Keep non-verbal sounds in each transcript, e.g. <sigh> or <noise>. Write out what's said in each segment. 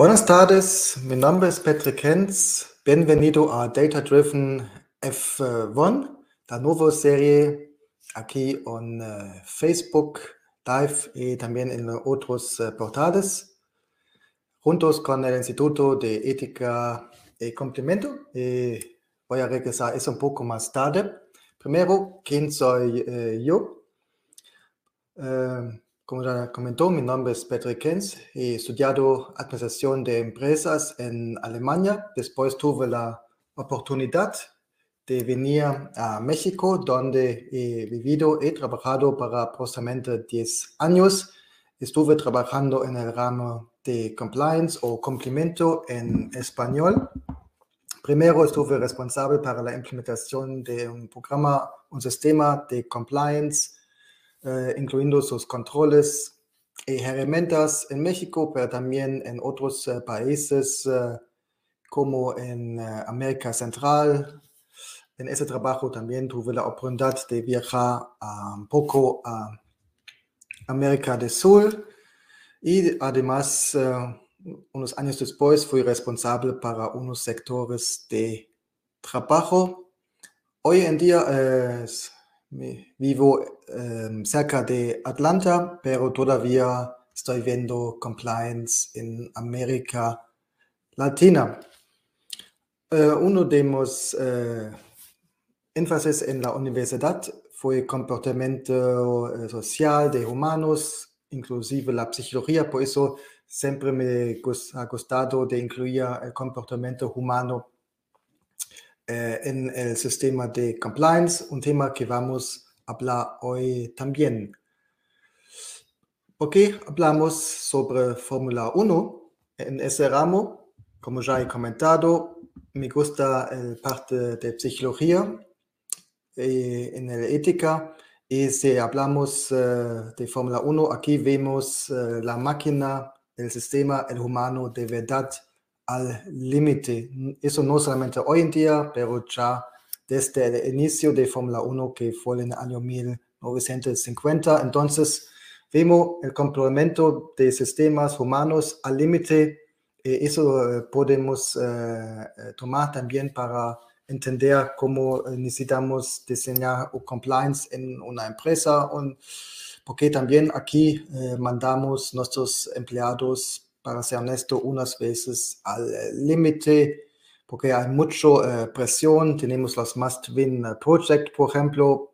Buenas tardes, mi nombre es Patrick Hens. Bienvenido a Data Driven F1, la nueva serie aquí en uh, Facebook Live y también en otros uh, portales, juntos con el Instituto de Ética y Complemento. Y voy a regresar eso un poco más tarde. Primero, ¿quién soy uh, yo? Como ya comentó, mi nombre es Patrick Kens. He estudiado administración de empresas en Alemania. Después tuve la oportunidad de venir a México, donde he vivido y trabajado para aproximadamente 10 años. Estuve trabajando en el ramo de compliance o cumplimiento en español. Primero estuve responsable para la implementación de un programa, un sistema de compliance eh, incluyendo sus controles y herramientas en México, pero también en otros uh, países uh, como en América Central. En ese trabajo también tuve la oportunidad de viajar un poco a América del Sur y además unos años después fui responsable para unos sectores de trabajo. Hoy en día Vivo eh, cerca de Atlanta, pero todavía estoy viendo compliance en América Latina. Eh, uno de mis eh, énfasis en la universidad fue comportamiento eh, social de humanos, inclusive la psicología, por eso siempre me ha gustado incluir el comportamiento humano en el sistema de compliance, un tema que vamos a hablar hoy también. ¿Por qué hablamos sobre Fórmula 1? En ese ramo, como ya he comentado, me gusta el parte de psicología eh, en la ética. Y si hablamos uh, de Fórmula 1, aquí vemos uh, la máquina, el sistema, el humano de verdad al límite. Eso no solamente hoy en día, pero ya desde el inicio de Fórmula 1, que fue en el año 1950. Entonces, vemos el complemento de sistemas humanos al límite. Eh, eso eh, podemos eh, tomar también para entender cómo necesitamos diseñar compliance en una empresa, porque también aquí mandamos nuestros empleados para ser honesto, unas veces al eh, límite, porque hay mucha eh, presión. Tenemos los Must-Win eh, Project, por ejemplo.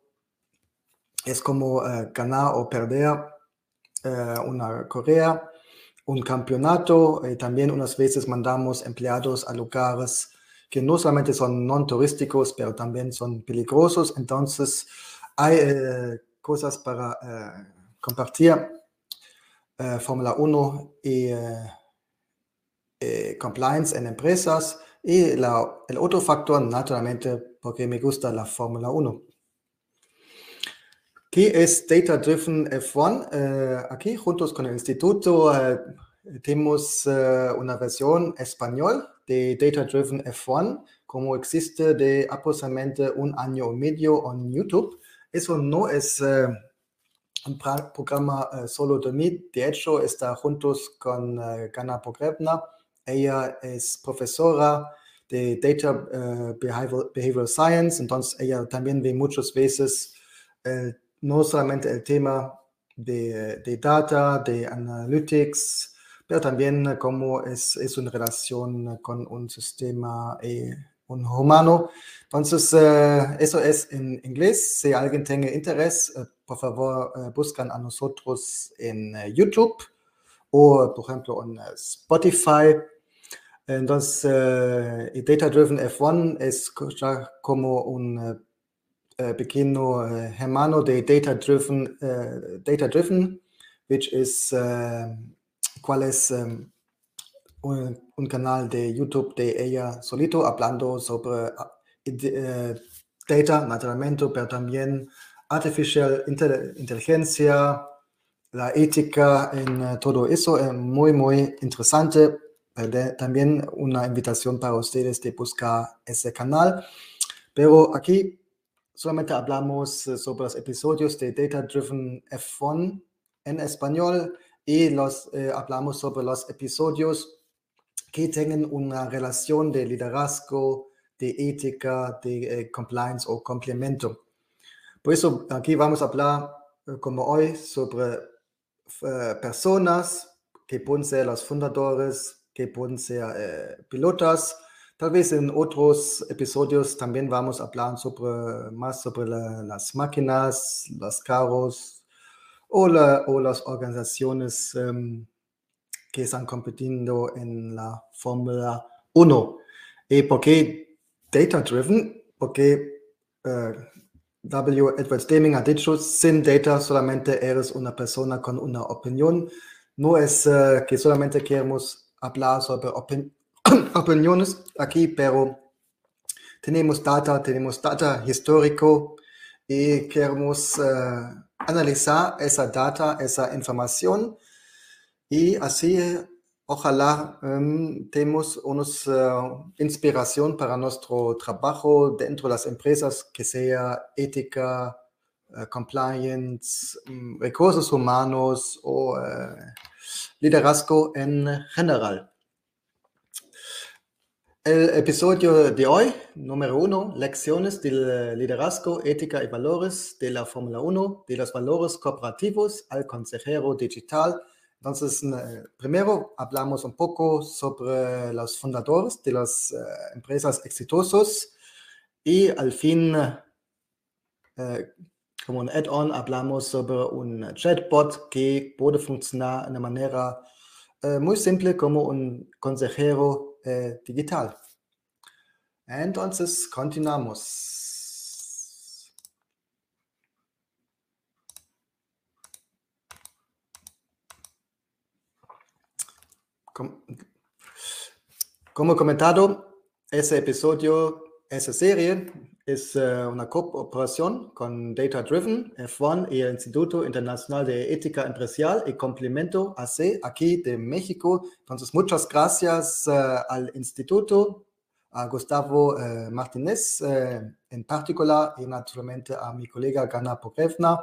Es como ganar o perder una carrera, un campeonato. Y también unas veces mandamos empleados a lugares que no solamente son no turísticos, pero también son peligrosos. Entonces, hay cosas para compartir eh, Fórmula 1 y eh, eh, compliance en empresas. Y la, el otro factor, naturalmente, porque me gusta la Fórmula 1. ¿Qué es Data Driven F1? aquí, juntos con el instituto, tenemos una versión español de Data Driven F1, como existe de aproximadamente un año y medio en YouTube. Eso no es un programa uh, solo de mí. De hecho, está juntos con uh, Gana Pogrebna. Ella es profesora de Data uh, Behavioral, Science, entonces ella también ve muchas veces no solamente el tema de, de, data, de analytics, pero también cómo es, es una relación con un sistema eh, un humano. Entonces, uh, eso es en inglés. Si alguien tiene interés, por favor, buscan a nosotros en YouTube o, por ejemplo, en Spotify. Entonces, Data Driven F1 es como un pequeño hermano de Data Driven, Data Driven, which is, cuál es um, un, canal de YouTube de ella solito hablando sobre uh, data, naturalmente, pero también artificial inteligencia, la ética en todo eso es muy, muy interesante. También una invitación para ustedes de buscar ese canal. Pero aquí solamente hablamos sobre los episodios de Data Driven F1 en español y los, eh, hablamos sobre los episodios que tengan una relación de liderazgo, de ética, de eh, compliance o complemento. Por eso aquí vamos a hablar, eh, como hoy, sobre eh, personas que pueden ser los fundadores, que pueden ser pilotas. Tal vez en otros episodios también vamos a hablar sobre, más sobre las máquinas, los carros o, o las organizaciones em, que están compitiendo en la Fórmula 1. ¿Y por qué data driven? Porque uh, W. Edwards Deming ha dicho, sin data solamente eres una persona con una opinión. No es uh, que solamente queremos hablar sobre opin <coughs> opiniones aquí, pero tenemos data, tenemos data histórico y queremos uh, analizar esa data, esa información. Y así, ojalá um, tenemos una uh, inspiración para nuestro trabajo dentro de las empresas, que sea ética, compliance, um, recursos humanos o liderazgo en general. El episodio de hoy, número uno, lecciones del liderazgo, ética y valores de la Fórmula 1, de los valores cooperativos al consejero digital entonces, eh, primero hablamos un poco sobre los fundadores de las eh, empresas exitosos y al fin, eh, como un add-on, hablamos sobre un chatbot que puede funcionar de una manera muy simple como un consejero digital. Entonces, continuamos. Como comentado, ese episodio, esa serie es eh, una cooperación con Data Driven, F1 y el Instituto Internacional de Ética Empresarial y Complemento AC aquí de México. Entonces, muchas gracias eh, al instituto, a Gustavo eh, Martínez en particular y naturalmente a mi colega Gana Pogrevna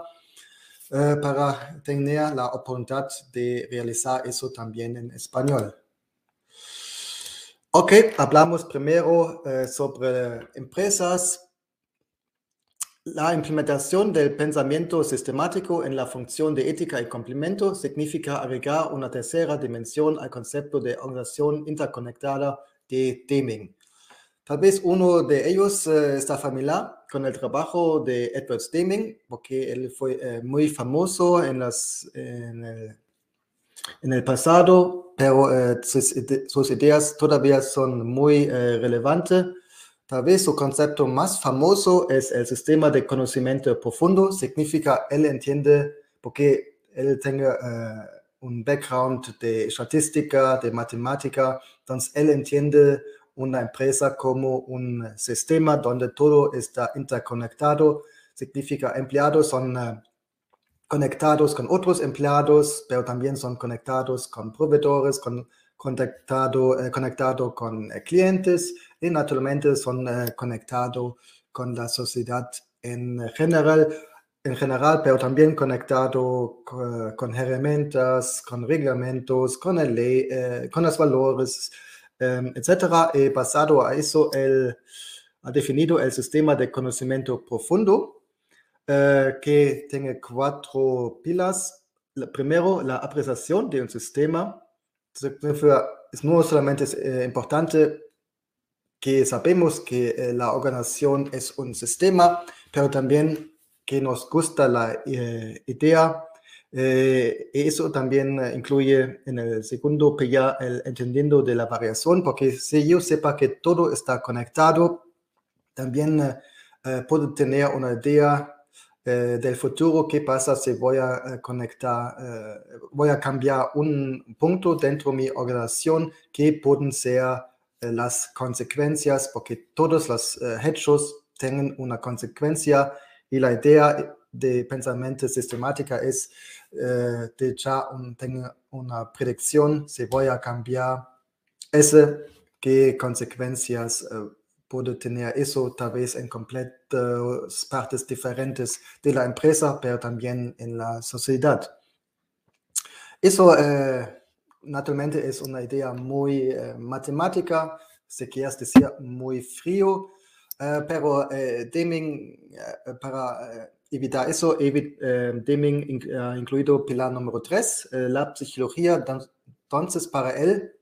eh, para tener la oportunidad de realizar eso también en español. Ok, hablamos primero eh, sobre empresas. La implementación del pensamiento sistemático en la función de ética y complemento significa agregar una tercera dimensión al concepto de organización interconectada de Deming. Tal vez uno de ellos eh, está familiar con el trabajo de Edward Deming, porque él fue eh, muy famoso en, las, en, el, pasado, pero eh, sus, ideas todavía son muy relevantes. Tal vez su concepto más famoso es el sistema de conocimiento profundo. Significa, él entiende, porque él tenga un background de estadística, de matemática, entonces él entiende una empresa como un sistema donde todo está interconectado. Significa empleados son uh, conectados con otros empleados, pero también son conectados con proveedores, con, conectado, eh, conectado con eh, clientes y naturalmente son eh, conectados con la sociedad en general, en general, pero también conectado con, con herramientas, con reglamentos, con, el ley, con los valores Em, etcétera. Y basado a eso, él ha definido el sistema de conocimiento profundo, eh, que tiene cuatro pilas. primero, la apreciación de un sistema. Es no solamente es eh, importante que sabemos que eh, la organización es un sistema, pero también que nos gusta la idea. Eh, eso también eh, incluye en el segundo ya el entendiendo de la variación, porque si yo sepa que todo está conectado, también eh, puedo tener una idea del futuro, qué pasa si voy a conectar, voy a cambiar un punto dentro de mi organización, qué pueden ser las consecuencias, porque todos los hechos tienen una consecuencia y la idea de pensamiento sistemática es eh, de ya un, tenga una predicción si voy a cambiar ese, qué consecuencias eh, puede tener eso tal vez en completas partes diferentes de la empresa, pero también en la sociedad. Eso, eh, naturalmente es una idea muy eh, matemática, si quieres decir muy frío, eh, pero eh, Deming, para evitar eso, Deming incluido pilar número 3, la psicología, entonces para él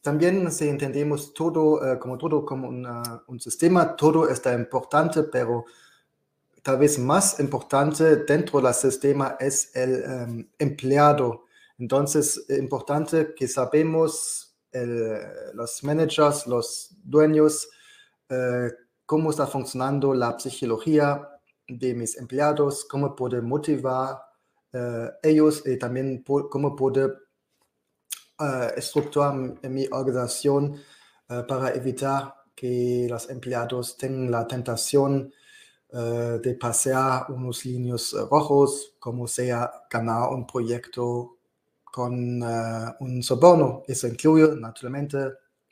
también si entendemos todo como todo como un sistema, todo está importante, pero tal vez más importante dentro del sistema es el em, empleado. Entonces, es importante que sabemos los managers, los dueños, eh, cómo está funcionando la psicología de mis empleados, cómo poder motivar uh, ellos y también cómo poder uh, estructurar mi organización para evitar que los empleados tengan la tentación eh, de pasear unos líneas rojos, como sea ganar un proyecto con uh, un soborno. Eso incluye, naturalmente,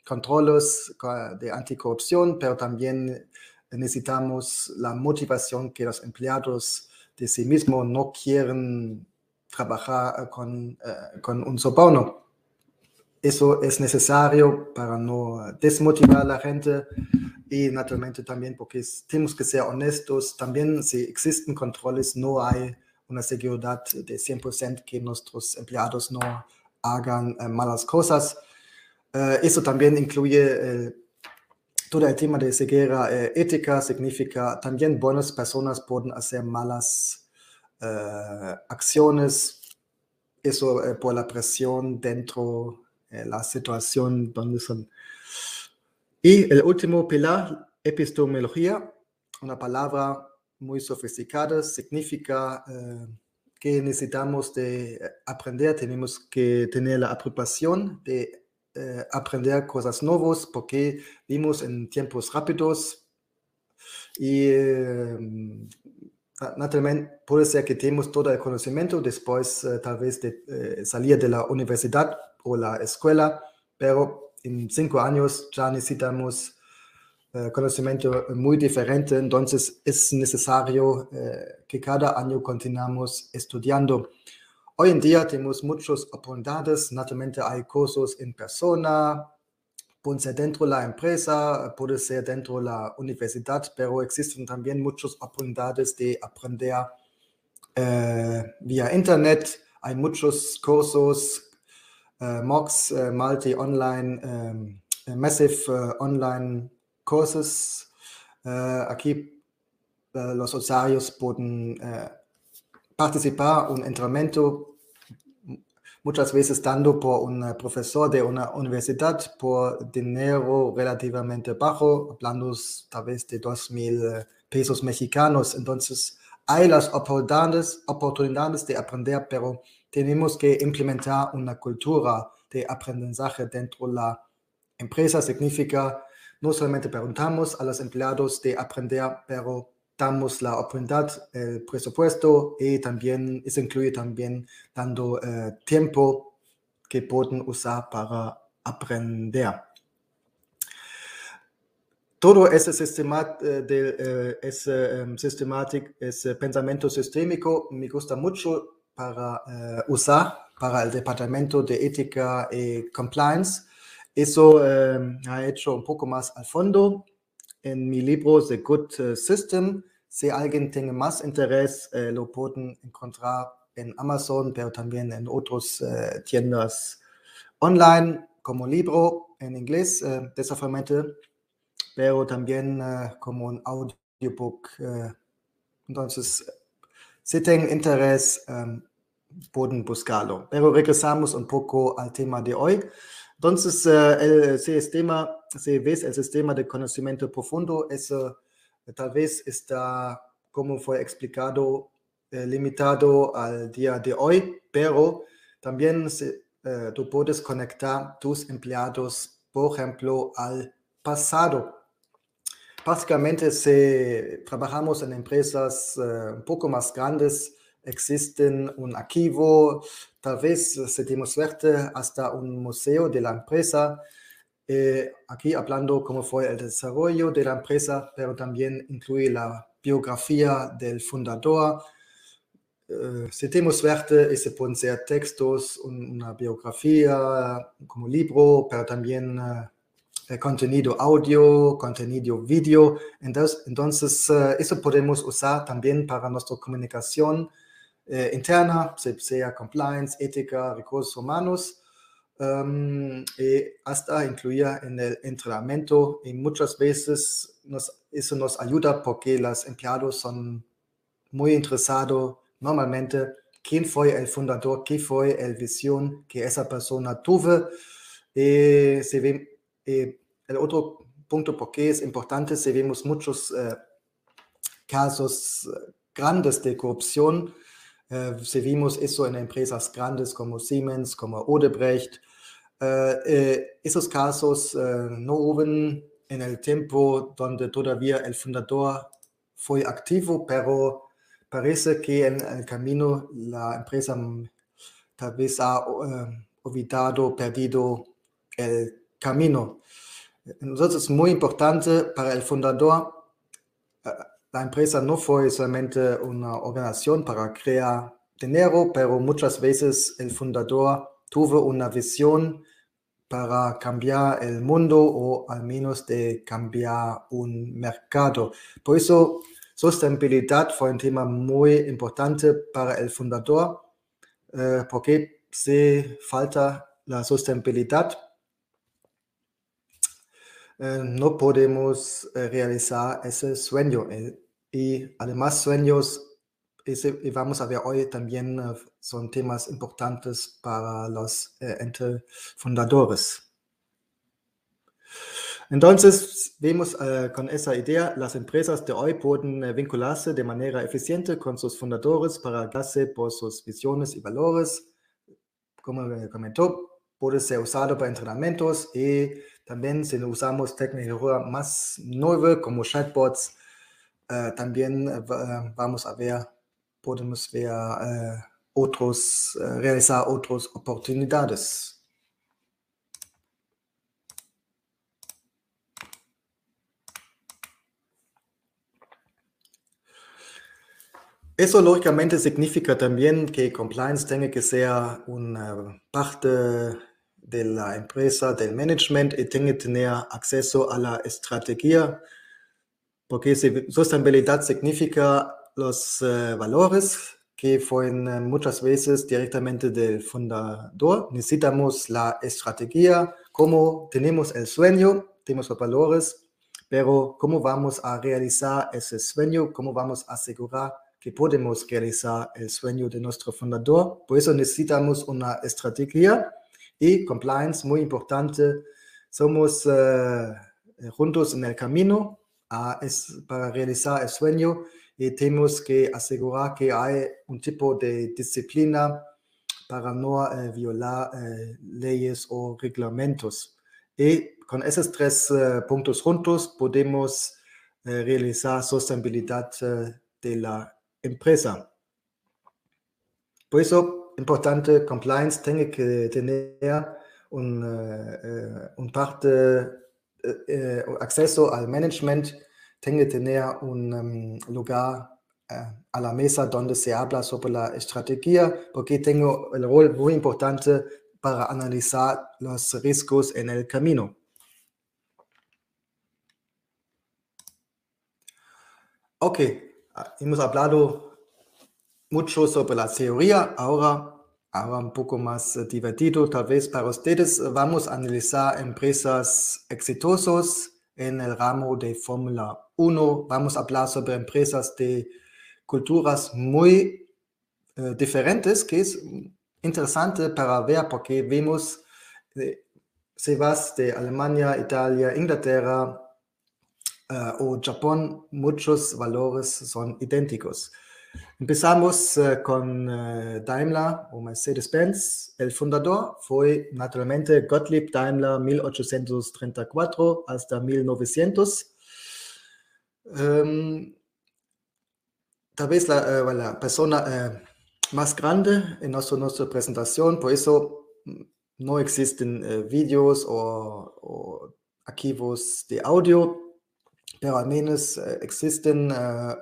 controles de anticorrupción, pero también necesitamos la motivación que los empleados de sí mismos no quieren trabajar con, uh, con un soborno. Eso es necesario para no desmotivar a la gente y naturalmente también porque tenemos que ser honestos, también si existen controles no hay una seguridad de 100% que nuestros empleados no hagan eh, malas cosas. Uh, eso también incluye eh, todo el tema de ceguera ética, significa también buenas personas pueden hacer malas acciones, eso por la presión dentro de la situación donde son y el último pilar, epistemología, una palabra muy sofisticada, significa eh, que necesitamos de aprender, tenemos que tener la apropiación de eh, aprender cosas nuevas porque vivimos en tiempos rápidos y eh, naturalmente puede ser que tenemos todo el conocimiento después tal vez de salir de la universidad o la escuela, pero en cinco años ya necesitamos eh, conocimiento muy diferente, entonces es necesario eh, que cada año continuamos estudiando. Hoy en día tenemos muchas oportunidades, naturalmente hay cursos en persona, pueden ser dentro de la empresa, puede ser dentro de la universidad, pero existen también muchas oportunidades de aprender eh, vía internet. Hay muchos cursos uh, MOOCs, uh, multi-online, um, massive uh, online courses. aquí los usuarios pueden participar un entrenamiento muchas veces dando por un profesor de una universidad por dinero relativamente bajo, hablando tal vez de dos mil pesos mexicanos. Entonces, hay las oportunidades, oportunidades de aprender, pero tenemos que implementar una cultura de aprendizaje dentro de la empresa. Significa, no solamente preguntamos a los empleados de aprender, pero damos la oportunidad, el presupuesto y también, eso incluye también dando eh, tiempo que pueden usar para aprender. Todo ese sistema eh, de eh, um, ese pensamiento sistémico me gusta mucho para usar para el Departamento de Ética y Compliance. Eso uh, ha hecho un poco más al fondo en mi libro The Good eh, System. Si alguien tiene más interés, uh, lo pueden encontrar en Amazon, pero también en otras tiendas online como libro en inglés, desafortunadamente, pero también como un audiobook. entonces, si tienen interés, pueden buscarlo. Pero regresamos un poco al tema de hoy. Entonces, uh, el sistema, si ves el sistema de conocimiento profundo, eso tal vez está, como fue explicado, eh, limitado al día de hoy, pero también se, tú puedes conectar tus empleados, por ejemplo, al pasado. Básicamente, si trabajamos en empresas uh, un poco más grandes, existen un archivo, tal vez, si tenemos suerte, hasta un museo de la empresa. Eh, aquí hablando cómo fue el desarrollo de la empresa, pero también incluye la biografía del fundador. eh, si tenemos suerte se pueden ser textos, una biografía como libro, pero también uh, contenido audio, contenido video. Entonces, entonces uh, eso podemos usar también para nuestra comunicación uh, interna, sea compliance, ética, recursos humanos. Um, y hasta incluir en el entrenamiento y muchas veces nos, eso nos ayuda porque los empleados son muy interesados normalmente quién fue el fundador, qué fue la visión que esa persona tuvo. Se ve, el otro punto por qué es importante, si vemos muchos uh, casos grandes de corrupción, uh, si vimos eso en empresas grandes como Siemens, como Odebrecht, uh, esos casos no hubo en el tiempo donde todavía el fundador fue activo, pero parece que en el camino la empresa tal vez ha uh, olvidado, perdido el camino. Entonces es muy importante para el fundador, la empresa no fue solamente una organización para crear dinero, pero muchas veces el fundador tuvo una visión para cambiar el mundo o al menos de cambiar un mercado. Por eso Sostenibilidad fue un tema muy importante para el fundador, eh, porque si falta la sostenibilidad, eh, no podemos eh, realizar ese sueño. Eh, y además sueños, y vamos a ver hoy también, eh, son temas importantes para los eh, entes fundadores. Entonces, vemos con esa idea, las empresas de hoy pueden vincularse de manera eficiente con sus fundadores para darse por sus visiones y valores. Como me comentó, puede ser usado para entrenamientos y también si usamos tecnología más nueva como chatbots, también vamos a ver, podemos ver otros, realizar otras oportunidades. Eso lógicamente significa también que compliance tenga que ser una parte de la empresa, del management y tenga que tener acceso a la estrategia, porque sostenibilidad significa los uh, valores que fueron uh, muchas veces directamente del fundador. Necesitamos la estrategia, cómo tenemos el sueño, tenemos los valores, pero cómo vamos a realizar ese sueño, cómo vamos a asegurar que podemos realizar el sueño de nuestro fundador. Por eso necesitamos una estrategia y compliance muy importante. Somos uh, juntos en el camino a, es, para realizar el sueño y tenemos que asegurar que hay un tipo de disciplina para no uh, violar uh, leyes o reglamentos. Y con esos tres puntos juntos podemos realizar sostenibilidad de la empresa. Por eso, importante, compliance tiene que tener un, uh, un parte, uh, acceso al management, que tener un um, lugar uh, a la mesa donde se habla sobre la estrategia, porque tengo el rol muy importante para analizar los riesgos en el camino. Ok, Ah, hemos hablado mucho sobre la teoría, ahora, ahora un poco más eh, divertido tal vez para ustedes. Vamos a analizar empresas exitosas en el ramo de Fórmula 1. Vamos a hablar sobre empresas de culturas muy eh, diferentes, que es interesante para ver porque vemos, eh, se vas de Alemania, Italia, Inglaterra, uh, o Japón, muchos valores son idénticos. Empezamos uh, con uh, Daimler o Mercedes-Benz. El fundador fue naturalmente Gottlieb Daimler, 1834 hasta 1900. Um, tal vez la, la persona más grande en nuestra, nuestra presentación, por eso mm, no existen vídeos o, o archivos de audio, pero al menos existen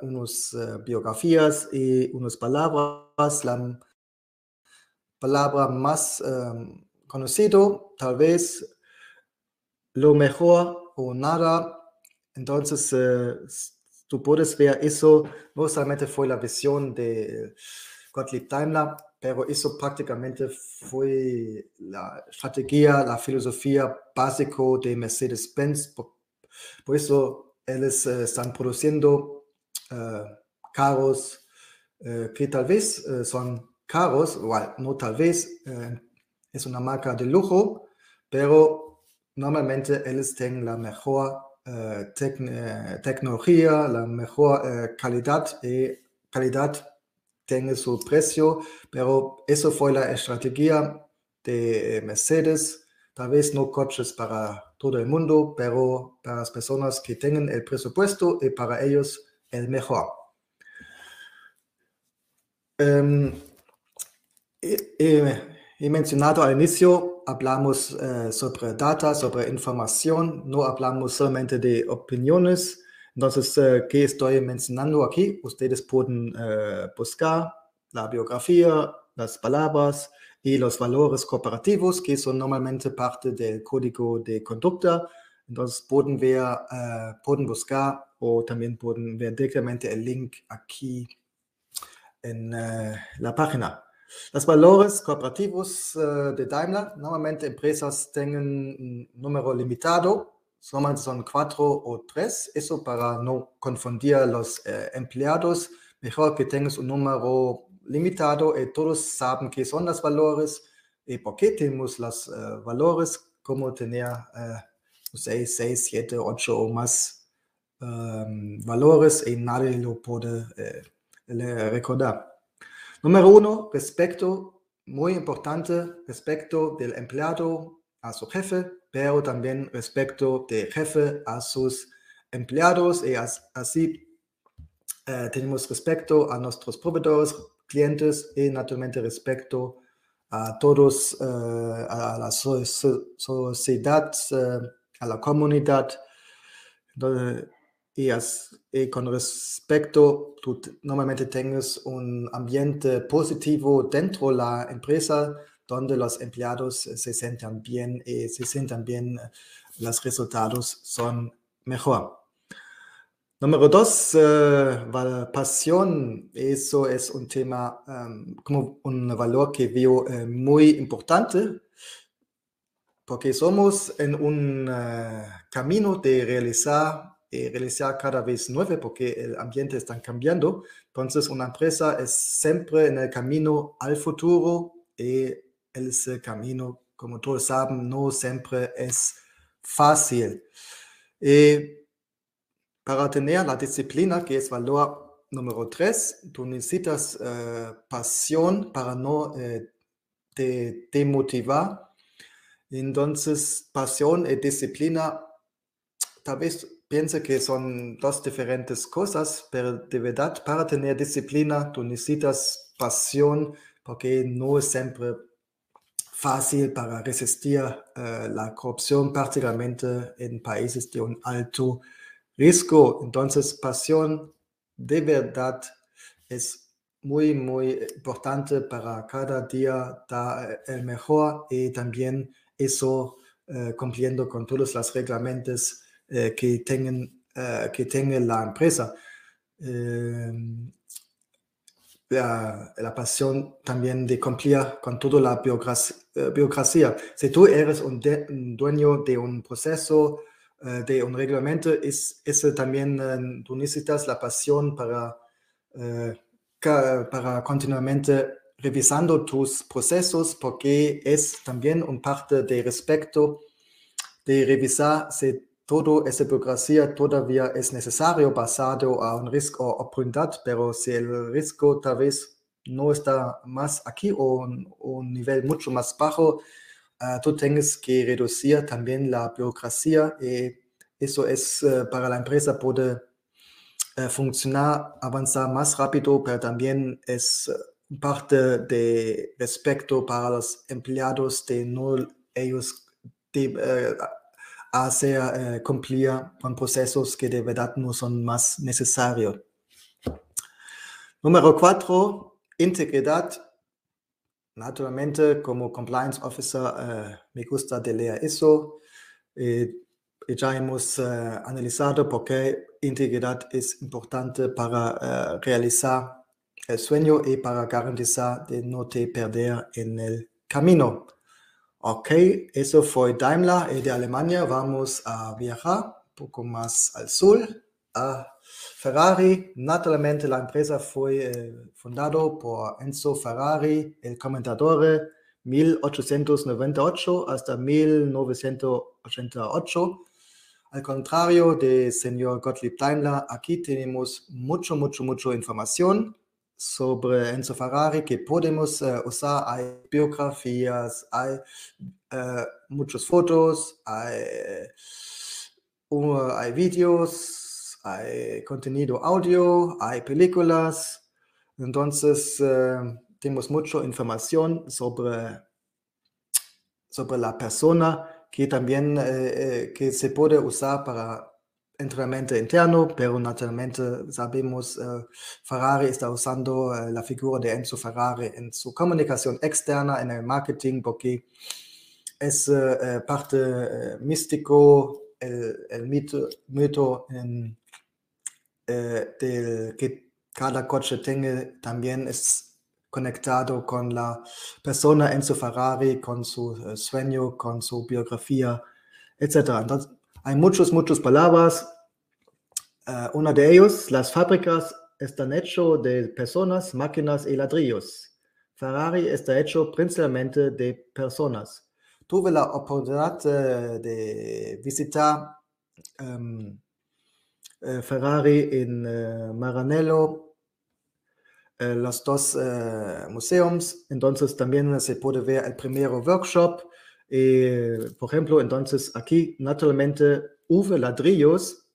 unas biografías y unas palabras. La palabra más conocido, tal vez lo mejor o nada. Entonces, tú puedes ver eso, no solamente fue la visión de Gottlieb Daimler, pero eso prácticamente fue la estrategia, la filosofía básica de Mercedes-Benz. Por, eso ellos eh, están produciendo uh, carros uh, que tal vez son caros, igual, no tal vez, es una marca de lujo, pero normalmente ellos tienen la mejor tec tecnología, la mejor calidad y calidad tiene su precio, pero eso fue la estrategia de Mercedes. Tal vez no coches para todo el mundo, pero para las personas que tienen el presupuesto y para ellos el mejor. Um, mencionado al inicio, hablamos uh, sobre data, sobre información, no hablamos solamente de opiniones, entonces, uh, ¿qué estoy mencionando aquí? Ustedes pueden uh, buscar la biografía, las palabras y los valores cooperativos que son normalmente parte del código de conducta. Entonces, pueden ver, uh, pueden buscar o también pueden ver directamente el link aquí en la página. Los valores cooperativos de Daimler, normalmente empresas tienen un número limitado solamente son cuatro o tres. Eso para no confundir a los empleados. Mejor que tengas un número limitado y todos saben qué son los valores y por qué tenemos los eh, valores, como tener uh, 6, 6, 7, 8 o más um, valores y nadie lo puede recordar. Número uno, respecto, muy importante, respecto del empleado a su jefe, pero también respecto de jefe a sus empleados. Y así eh, tenemos respecto a nuestros proveedores, clientes y naturalmente respecto a todos, eh, a la sociedad, eh, a la comunidad. y, con respecto, tú normalmente tienes un ambiente positivo dentro de la empresa donde los empleados se sientan bien y se sientan bien, los resultados son mejor. Número dos, uh, pasión. Eso es un tema, um, como un valor que veo uh, muy importante, porque somos en un uh, camino de realizar y realizar cada vez nuevo, porque el ambiente está cambiando. Entonces, una empresa es siempre en el camino al futuro y ese camino, como todos saben, no siempre es fácil. Y para tener la disciplina, que es valor número tres, tú necesitas uh, pasión para no uh, te demotivar. Entonces, pasión y disciplina, tal vez piense que son dos diferentes cosas, pero de verdad, para tener disciplina, tú necesitas pasión, porque no es siempre fácil para resistir uh, la corrupción, particularmente en países de un alto riesgo. Entonces, pasión de verdad es muy, muy importante para cada día dar el mejor y también eso uh, cumpliendo con todos los reglamentos uh, que, tengan, que la empresa. Em, la, pasión también de cumplir con toda la. Eh, si tú eres un, dueño de un proceso, de un reglamento, es, ese también uh, tú necesitas la pasión para, uh, para continuamente revisando tus procesos, porque es también un parte de respeto de revisar si toda esa burocracia todavía es necesario basado a un riesgo o oportunidad, pero si el riesgo tal vez no está más aquí o un, un nivel mucho más bajo, uh, tú tienes que reducir también la burocracia y eso es uh, para la empresa puede uh, funcionar, avanzar más rápido, pero también es parte de respeto para los empleados de no ellos hacer cumplir con procesos que de verdad no son más necesarios. Número cuatro, integridad. Naturalmente, como compliance officer, me gusta leer eso. ya hemos analizado por qué integridad es importante para realizar el sueño y para garantizar de no te perder en el camino. Ok, eso fue Daimler de Alemania vamos a viajar un poco más al sur, a Ferrari. Naturalmente la empresa fue eh, fundada por Enzo Ferrari, el comentador 1898 hasta 1988. Al contrario del señor Gottlieb Daimler, aquí tenemos mucho, mucho, mucho información sobre Enzo Ferrari que podemos uh, usar. Hay biografías, hay uh, muchas fotos, hay, uh, hay vídeos, hay contenido audio, hay películas. Entonces, tenemos mucha información sobre, sobre la persona que también que se puede usar para entrenamiento interno, pero naturalmente sabemos, uh, Ferrari está usando la figura de Enzo Ferrari en su comunicación externa, en el marketing, porque es parte místico, el, el, mito, mito en, del que cada coche tenga también es conectado con la persona Enzo Ferrari, con su sueño, con su biografía, etc. Entonces, hay muchas, muchas palabras. Uh, una de ellos, las fábricas están hechas de personas, máquinas y ladrillos. Ferrari está hecho principalmente de personas. Tuve la oportunidad uh, de visitar uh, Ferrari en Maranello, los dos museos. Entonces también se puede ver el primer workshop eh, por ejemplo, entonces aquí naturalmente hubo ladrillos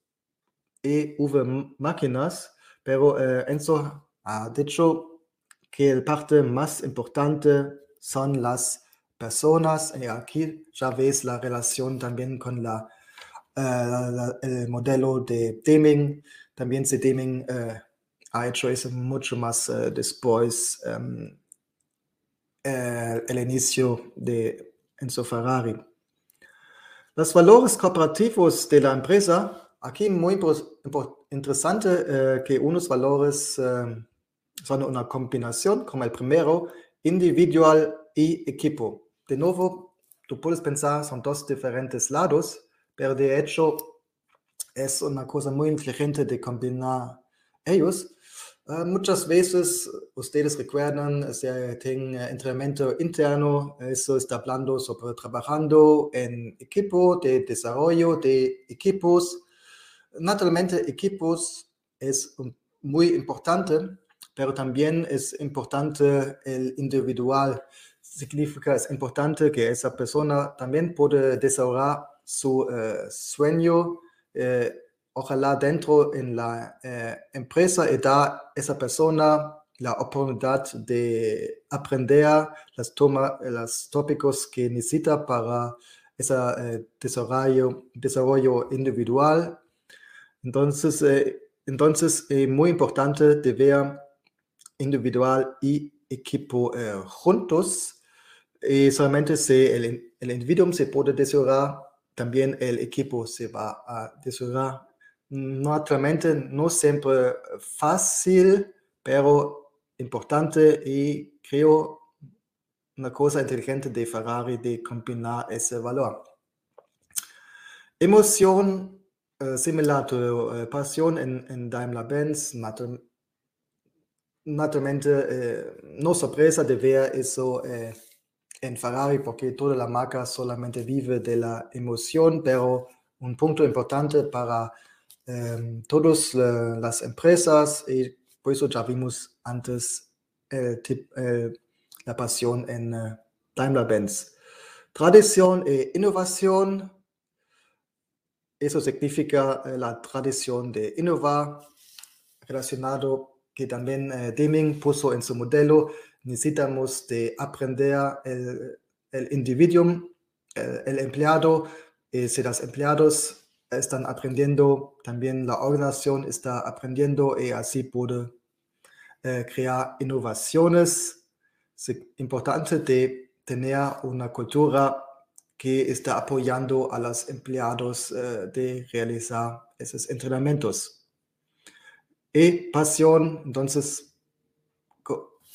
y hubo máquinas, pero eh, Enzo ha dicho que la parte más importante son las personas y aquí ya ves la relación también con eh, la el modelo de Deming. También se Deming eh, ha hecho eso mucho más eh, después um, el inicio de Enzo Ferrari. Los valores cooperativos de la empresa, aquí muy interesante eh, que unos valores eh, son una combinación, como el primero, individual y equipo. De nuevo, tú puedes pensar, son dos diferentes lados, pero de hecho es una cosa muy inteligente de combinar ellos Uh, muchas veces ustedes recuerdan, se tiene entrenamiento interno, eso está hablando sobre trabajando en equipo de desarrollo de equipos. Naturalmente, equipos es muy importante, pero también es importante el individual. Significa, es importante que esa persona también pueda desarrollar su uh, sueño. Uh, ojalá dentro en la eh, empresa y da esa persona la oportunidad de aprender las toma, los tópicos que necesita para ese eh, desarrollo, desarrollo individual. Entonces, eh, entonces es muy importante de ver individual y equipo juntos. Y solamente si el, el individuo se puede desarrollar, también el equipo se va a desarrollar naturalmente no siempre fácil, pero importante y creo una cosa inteligente de Ferrari de combinar ese valor. Emoción uh, similar a uh, pasión en, en Daimler-Benz, naturalmente uh, no sorpresa de ver eso en Ferrari porque toda la marca solamente vive de la emoción, pero un punto importante para eh, todas las empresas y por eso ya vimos antes el tip, eh, la pasión en uh, Daimler-Benz. Tradición e innovación, eso significa uh, la tradición de innovar, relacionado que también uh, Deming puso en su modelo, necesitamos de aprender el, el individuo, el, el empleado, Y si los empleados están aprendiendo, también la organización está aprendiendo y así puede eh, crear innovaciones. Es importante de tener una cultura que está apoyando a los empleados eh, de realizar esos entrenamientos. Y pasión, entonces,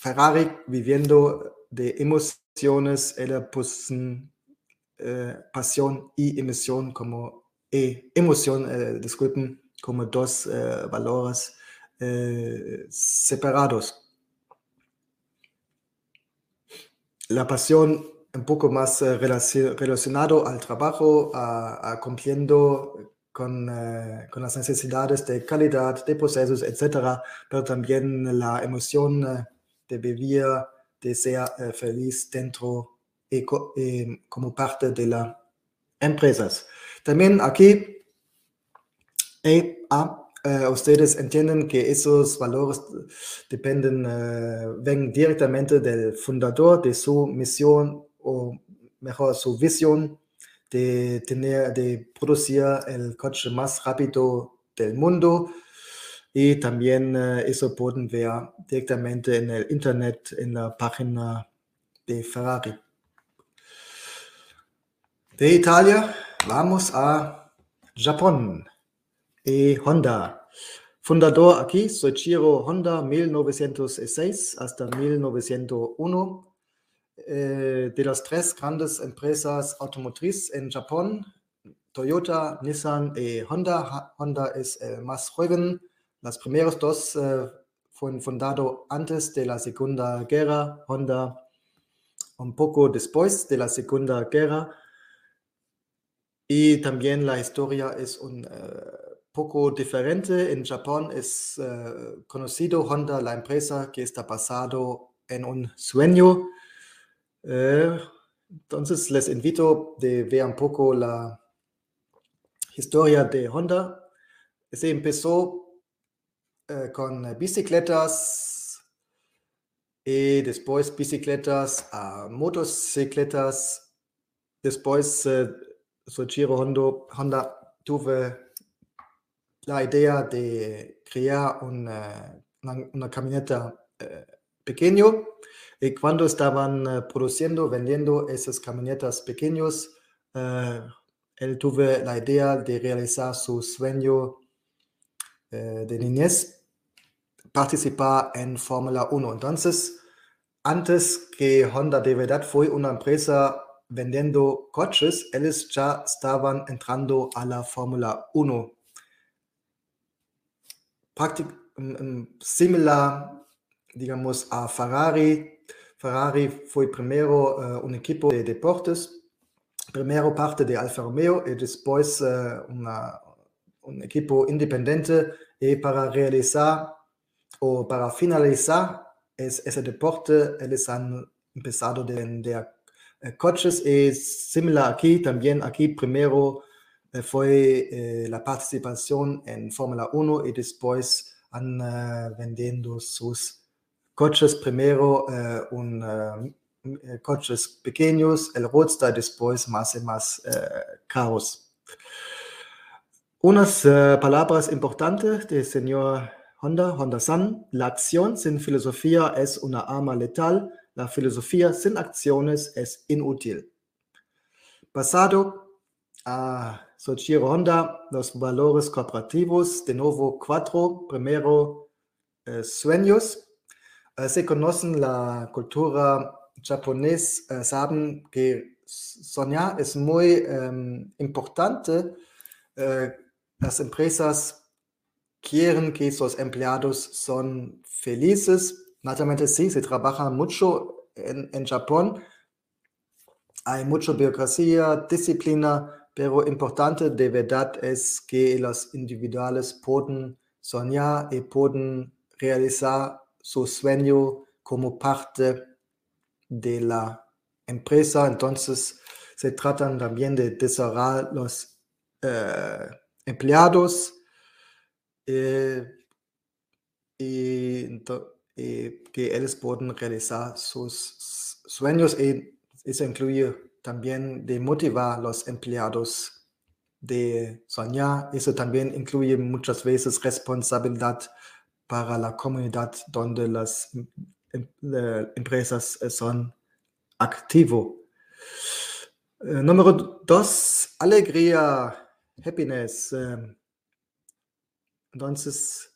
Ferrari viviendo de emociones, era pues, eh, pasión y emisión como, e emoción, eh, disculpen, como dos eh, valores eh, separados. La pasión un poco más eh, relacionado al trabajo, a, cumpliendo con, eh, con, las necesidades de calidad, de procesos, etcétera, pero también la emoción eh, de vivir, de ser eh, feliz dentro y, y, como parte de las empresas. También aquí, eh, ah, ustedes entienden que esos valores dependen, ven directamente del fundador, de su misión o mejor su visión de, tener, de producir el coche más rápido del mundo y también eso pueden ver directamente en el internet, en la página de Ferrari. De Italia vamos a Japón y Honda. Fundador aquí, Soichiro Honda, 1906 hasta 1901 eh, de las tres grandes empresas automotrices en Japón, Toyota, Nissan y Honda. Honda es el más joven. Las primeras dos eh, fueron fundadas antes de la Segunda Guerra. Honda un poco después de la Segunda Guerra. Y también la historia es un uh, poco diferente. En Japón es uh, conocido Honda, la empresa que está basado en un sueño eh, entonces les invito de ver un poco la historia de Honda. Se empezó eh, con bicicletas y después bicicletas a motocicletas. Después eh, Soichiro Honda, Honda tuve la idea de crear una, una, una camioneta eh, pequeño y cuando estaban produciendo, vendiendo esas camionetas pequeños, él tuvo la idea de realizar su sueño de niñez, participar en Fórmula 1. Entonces, antes que Honda de verdad fue una empresa vendiendo coches, ellos ya estaban entrando a la Fórmula 1. Práctic, um, similar, digamos, a Ferrari, Ferrari fue primero uh, un equipo de deportes, primero parte de Alfa Romeo y después uh, una, un equipo independiente y para realizar o para finalizar es, ese deporte, ellos han empezado a vender uh, coches y similar aquí, también aquí primero fue la participación en Fórmula 1 y después han vendiendo sus coches primero eh, un, eh, coches pequeños, el Roadster después más y más eh, caros. Unas palabras importantes del señor Honda, Honda San. La acción sin filosofía es una arma letal. La filosofía sin acciones es inútil. Pasado a Soichiro Honda, los valores cooperativos, de nuevo cuatro. Primero, eh, sueños, äh, se conocen la cultura japonesa, äh, saben que soñar es muy importante. Äh, las empresas quieren que sus empleados son felices. Naturalmente sí, se trabaja mucho en, Japón. Hay mucha burocracia, disciplina, pero importante de verdad es que los individuales pueden soñar y pueden realizar su sueño como parte de la empresa. Entonces, se tratan también de desarrollar los eh, empleados eh, y, y, que ellos puedan realizar sus sueños y eso incluye también de motivar a los empleados de soñar. Eso también incluye muchas veces responsabilidad para la comunidad donde las em, em, empresas son activo. Eh, número dos, alegría, happiness. Eh, entonces,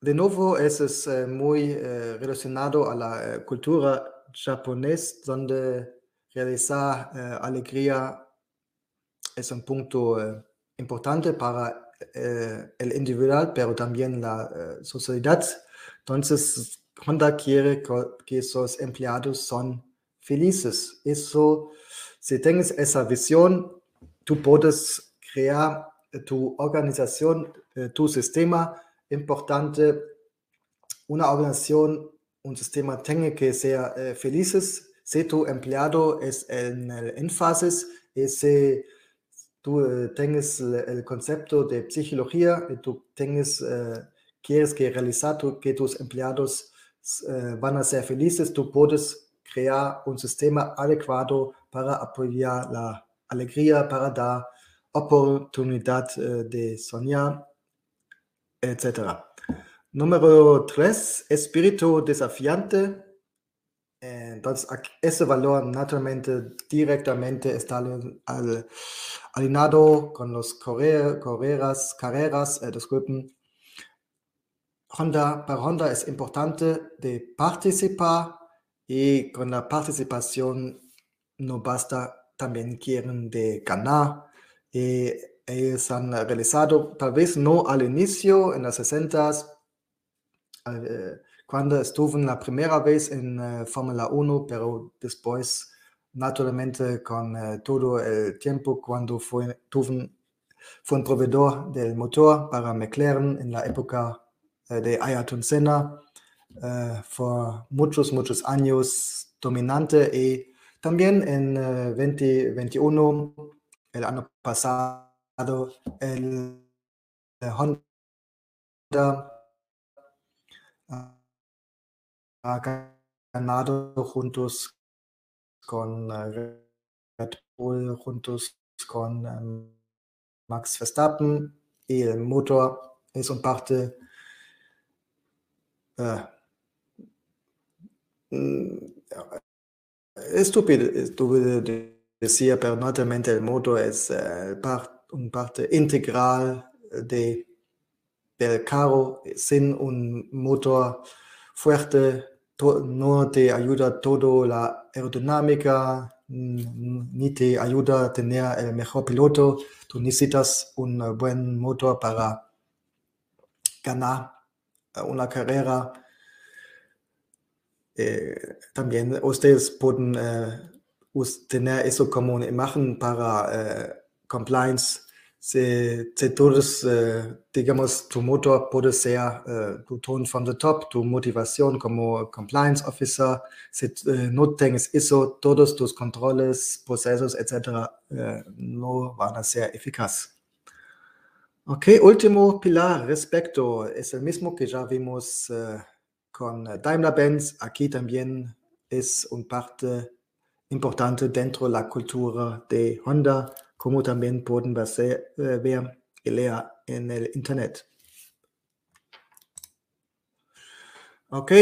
de nuevo, eso es eh, muy relacionado a la cultura japonesa, donde realizar alegría es un punto importante para el individual, pero también la sociedad. Entonces, Honda quiere que sus empleados son felices. Eso, si tienes esa visión, tú puedes crear tu organización, eh, tu sistema importante. Una organización, un sistema tiene que ser eh, felices. Si tu empleado es en el énfasis si tú eh, tienes el, concepto de psicología y tú tienes, quieres que realizar que tus empleados eh, van a ser felices, tú puedes crear un sistema adecuado para apoyar la alegría, para dar oportunidad eh, de soñar, etc. Número tres, espíritu desafiante. Entonces, ese valor naturalmente directamente está alineado con los carreras, carreras eh, disculpen, Honda, para Honda es importante de participar y con la participación no basta, también quieren de ganar. Y ellos han realizado, tal vez no al inicio, en los 60 eh, cuando estuve la primera vez en uh, Fórmula 1, pero después, naturalmente, con todo el tiempo, cuando fue, tuve, un proveedor del motor para McLaren en la época eh, de Ayrton Senna, por muchos, muchos años dominante y también en uh, 2021, el año pasado, el Honda ha ganado juntos con Red Bull, juntos con um, Max Verstappen y el motor es un parte Ah. Mm, estúpido, estúpido decía, pero naturalmente el motor es uh, part, una parte integral de, del carro. Sin un motor fuerte no te ayuda toda la aerodinámica, ni te ayuda a tener el mejor piloto. Tú necesitas un buen motor para ganar una carrera. Eh, también ustedes pueden eh, tener eso como una imagen para eh, compliance. Si, si todos, digamos, tu motor puede ser tu ton from the top, tu motivación como compliance officer. Si no tienes eso, todos tus controles, procesos, etcétera, no van a ser eficaces. Ok, último pilar, respecto, es el mismo que ya vimos con Daimler-Benz. Aquí también es un parte importante dentro de la cultura de Honda, como también pueden ver, uh, ver y leer en el Internet. Ok,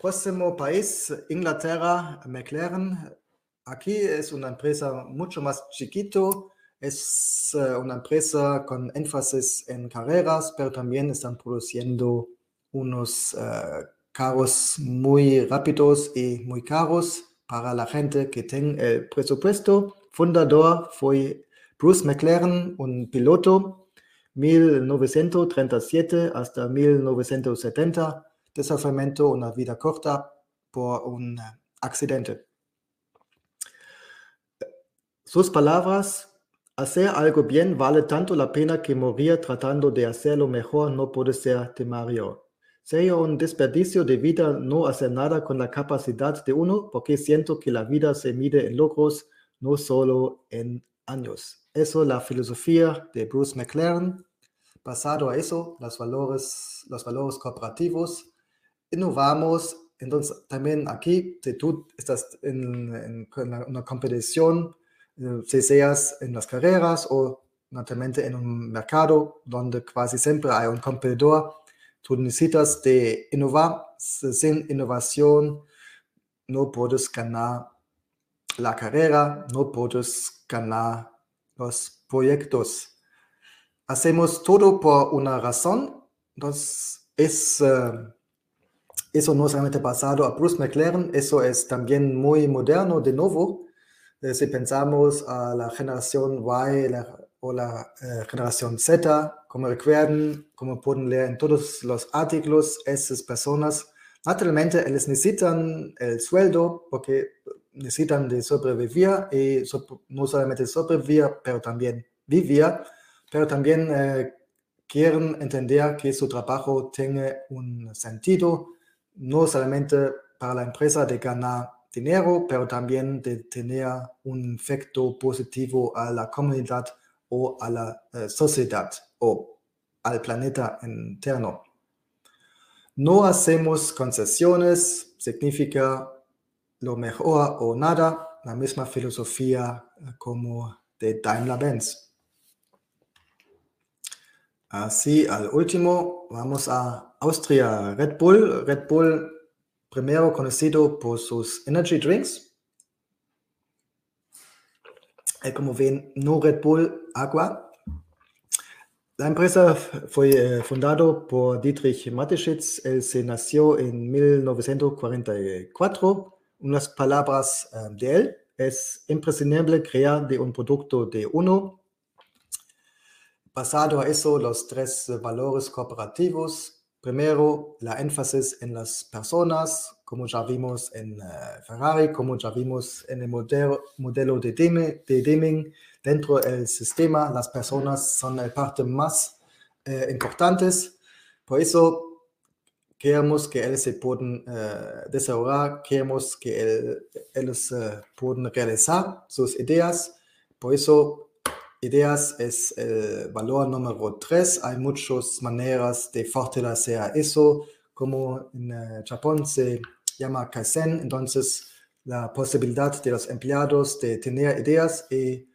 próximo país, Inglaterra, McLaren. Aquí es una empresa mucho más chiquito, es uh, una empresa con énfasis en carreras, pero también están produciendo unos uh, carros muy rápidos y muy caros para la gente que tiene el presupuesto. Fundador fue Bruce McLaren, un piloto, 1937 hasta 1970. Desafiamiento, una vida corta por un accidente. Sus palabras Hacer algo bien vale tanto la pena que morir tratando de hacerlo mejor no puede ser temario. Sería un desperdicio de vida no hacer nada con la capacidad de uno porque siento que la vida se mide en logros, no solo en años. Eso es la filosofía de Bruce McLaren. Pasado a eso, los valores, los valores cooperativos, innovamos. Entonces, también aquí, si tú estás en, en una competición, eh, seas en las carreras o naturalmente en un mercado donde casi siempre hay un competidor, tú necesitas de innovar. Sin innovación no puedes ganar la carrera, no puedes ganar los proyectos. Hacemos todo por una razón. Entonces, es, eh, eso no solamente pasado a Bruce McLaren, eso es también muy moderno de nuevo. Eh, si pensamos a la generación Y o la eh, generación Z, como recuerden, como pueden leer en todos los artículos, esas personas. Naturalmente ellos necesitan el sueldo porque necesitan de sobrevivir y no solamente sobrevivir, pero también vivir, pero también eh, quieren entender que su trabajo tiene un sentido, no solamente para la empresa de ganar dinero, pero también de tener un efecto positivo a la comunidad o a la eh, sociedad o al planeta interno. No hacemos concesiones, significa lo mejor o nada, la misma filosofía eh, como de Daimler-Benz. Así, al último, vamos a Austria, Red Bull. Red Bull, primero conocido por sus energy drinks. Y como ven, no Red Bull Agua. La empresa fue eh, fundada por Dietrich Mateschitz. Él se nació en 1944 unas palabras eh, de él. Es imprescindible crear de un producto de uno. Pasado a eso, los tres valores cooperativos. Primero, la énfasis en las personas, como ya vimos en eh, Ferrari, como ya vimos en el modelo, de, Deming, Dentro del sistema, las personas son la parte más eh, importantes. Por eso, queremos que ellos se puedan uh, desarrollar, queremos que ellos uh, puedan realizar sus ideas. Por eso, ideas es el valor número tres. Hay muchas maneras de fortalecer eso, como en uh, Japón se llama Kaizen. Entonces, la posibilidad de los empleados de tener ideas y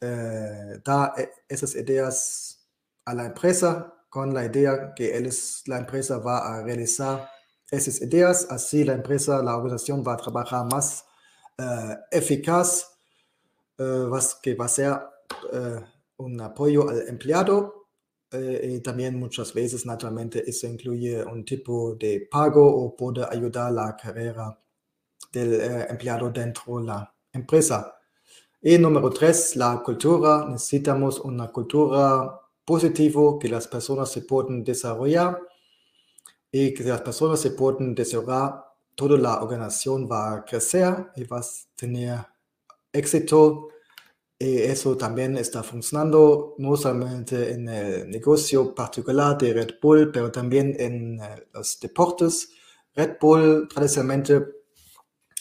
dar e-, esas ideas a la empresa con la idea que la empresa va a realizar esas ideas, así la empresa, la organización va a trabajar más uh, eficaz, que va a ser un apoyo al empleado y también muchas veces naturalmente eso incluye un tipo de pago o puede ayudar la carrera del empleado dentro de la empresa. Y número tres, la cultura. Necesitamos una cultura positivo que las personas se pueden desarrollar y que las personas se pueden desarrollar, toda la organización va a crecer y va a tener éxito. Y eso también está funcionando no solamente en el negocio particular de Red Bull, pero también en eh, los deportes. Red Bull tradicionalmente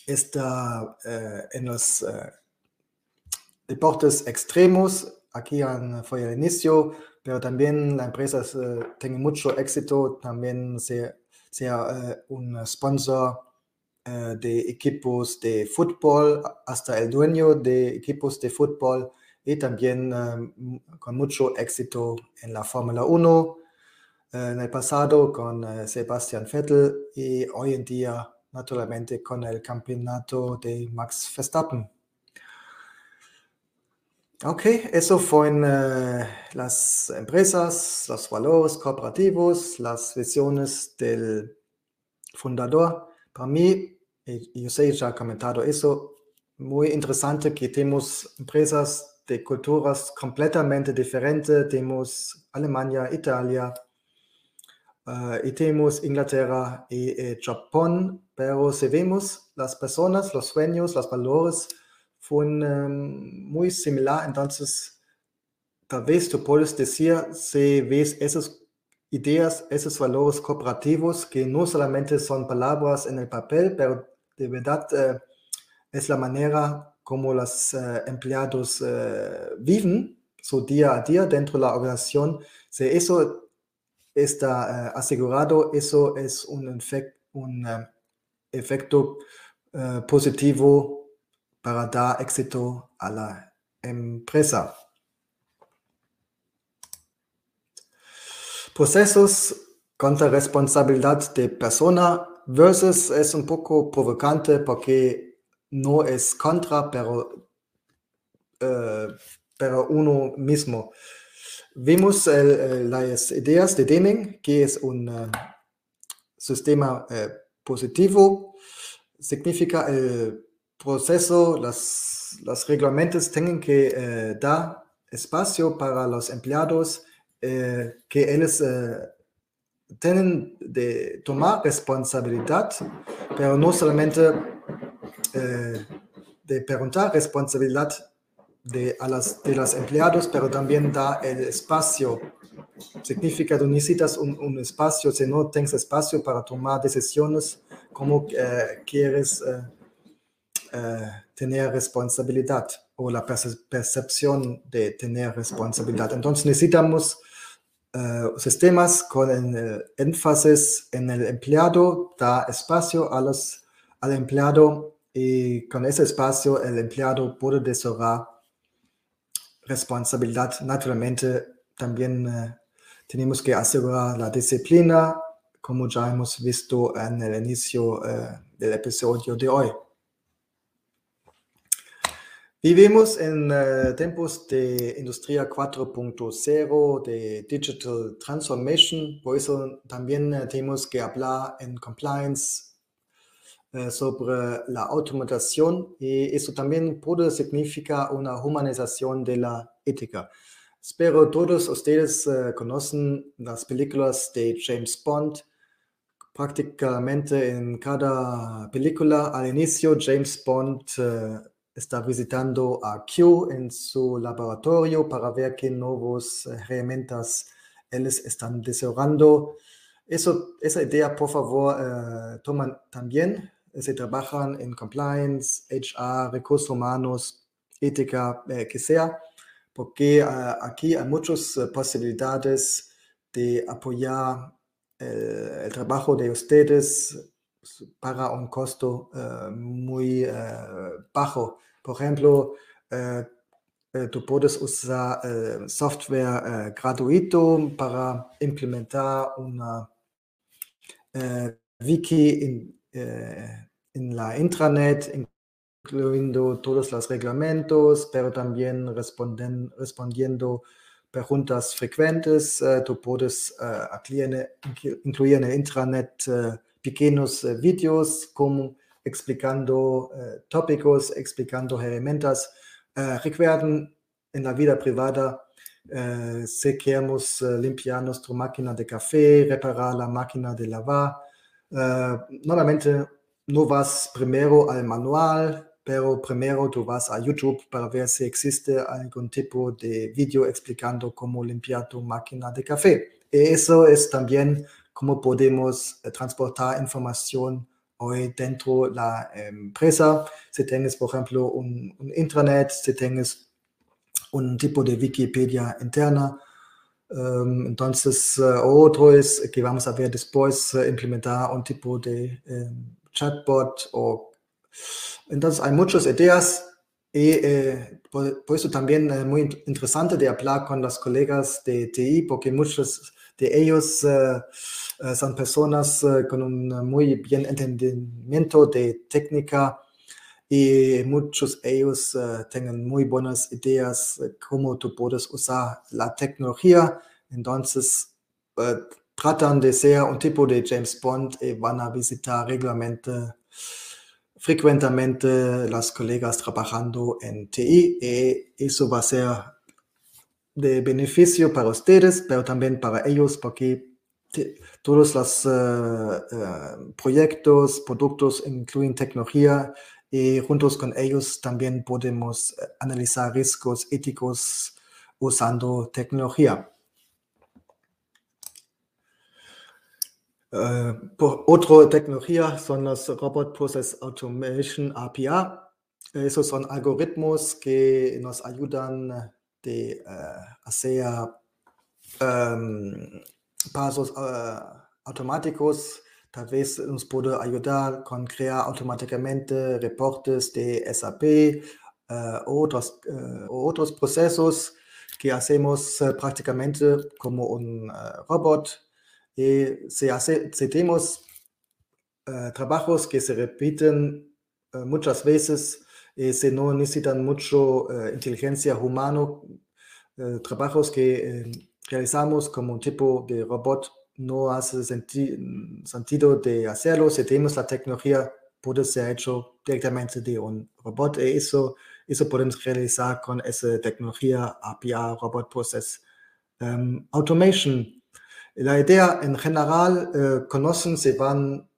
está eh, en los eh, deportes extremos. Aquí fue el inicio pero también la empresa eh, tiene mucho éxito, también sea, eh, un sponsor eh, de equipos de fútbol, hasta el dueño de equipos de fútbol y también con mucho éxito en la Fórmula 1, en el pasado con Sebastian Vettel y hoy en día naturalmente con el campeonato de Max Verstappen. Ok, eso fueron uh, las empresas, los valores cooperativos, las visiones del fundador. Para mí, yo sé, ya he comentado eso, muy interesante que tenemos empresas de culturas completamente diferentes. Tenemos Alemania, Italia, uh, y tenemos Inglaterra y eh, Japón, pero si vemos las personas, los sueños, los valores, fue em, muy similar. Entonces, tal vez tú puedes decir, si ves esas ideas, esos valores cooperativos, que no solamente son palabras en el papel, pero de verdad eh, es la manera como los eh, empleados eh, viven su día a día dentro de la organización. Si eso está asegurado, eso es un, un efecto positivo para dar éxito a la empresa. Procesos contra responsabilidad de persona versus es un poco provocante porque no es contra, pero, uh, pero uno mismo. Vimos el, las ideas de Deming, que es un uh, sistema uh, positivo, significa el proceso, las, los reglamentos tienen que dar espacio para los empleados eh, que ellos eh, tienen de tomar responsabilidad, pero no solamente eh, de preguntar responsabilidad de, a las, de los empleados, pero también da el espacio. Significa que necesitas un, un espacio, si no tienes espacio para tomar decisiones, como quieres tener responsabilidad o la percepción de tener responsabilidad. Entonces necesitamos sistemas con el énfasis en el empleado, da espacio a los, al empleado y con ese espacio el empleado puede desarrollar responsabilidad. Naturalmente también uh, tenemos que asegurar la disciplina, como ya hemos visto en el inicio uh, del episodio de hoy. Vivimos en uh, tiempos de industria 4.0, de digital transformation, por eso también uh, tenemos que hablar en compliance uh, sobre la automatización y eso también puede significar una humanización de la ética. Espero todos ustedes conocen las películas de James Bond. Prácticamente en cada película al inicio James Bond está visitando a Q en su laboratorio para ver qué nuevas herramientas ellos están desarrollando. Eso, esa idea, por favor, uh, toman también. Se trabajan en compliance, HR, recursos humanos, ética, eh, que sea, porque uh, aquí hay muchas posibilidades de apoyar el, el trabajo de ustedes para un costo muy bajo por ejemplo, tú puedes usar software gratuito para implementar una wiki en, en la intranet, incluyendo todos los reglamentos, pero también respondiendo preguntas frecuentes. tú puedes incluir en el intranet pequeños vídeos como explicando eh, tópicos, explicando herramientas. Eh, recuerden, en la vida privada, eh, si queremos eh, limpiar nuestra máquina de café, reparar la máquina de lavar, normalmente no vas primero al manual, pero primero tú vas a YouTube para ver si existe algún tipo de video explicando cómo limpiar tu máquina de café. Y eso es también cómo podemos transportar información hoy dentro de la empresa. Si tienes, por ejemplo, un, un intranet, si tienes un tipo de Wikipedia interna. Um, entonces, uh, otro es que vamos a ver después uh, implementar un tipo de um, chatbot. O, entonces, hay muchas ideas y eh, por, por, eso también es muy interesante de hablar con los colegas de TI, porque muchos de ellos uh, son personas uh, con un muy bien entendimiento de técnica y muchos de ellos tienen muy buenas ideas cómo tú puedes usar la tecnología. Entonces, tratan de ser un tipo de James Bond y van a visitar regularmente frecuentemente los colegas trabajando en TI y eso va a ser de beneficio para ustedes, pero también para ellos, porque todos los uh, uh, proyectos, productos incluyen tecnología y juntos con ellos también podemos eh, analizar riesgos éticos usando tecnología. Uh, otra tecnología son los Robot Process Automation API. Esos son algoritmos que nos ayudan de uh, hacer um, pasos uh, automáticos. Tal vez nos puede ayudar con crear automáticamente reportes de SAP uh, otros, uh, otros procesos que hacemos prácticamente como un robot. Y si, hace, trabajos que se repiten muchas veces, y si no necesitan mucho inteligencia humana, trabajos que realizamos como un tipo de robot no hace senti sentido de hacerlo. Si tenemos la tecnología, puede ser hecho directamente de un robot. Y eso, eso podemos realizar con esa tecnología API, Robot Process um, Automation. La idea en general, uh, conocen, se van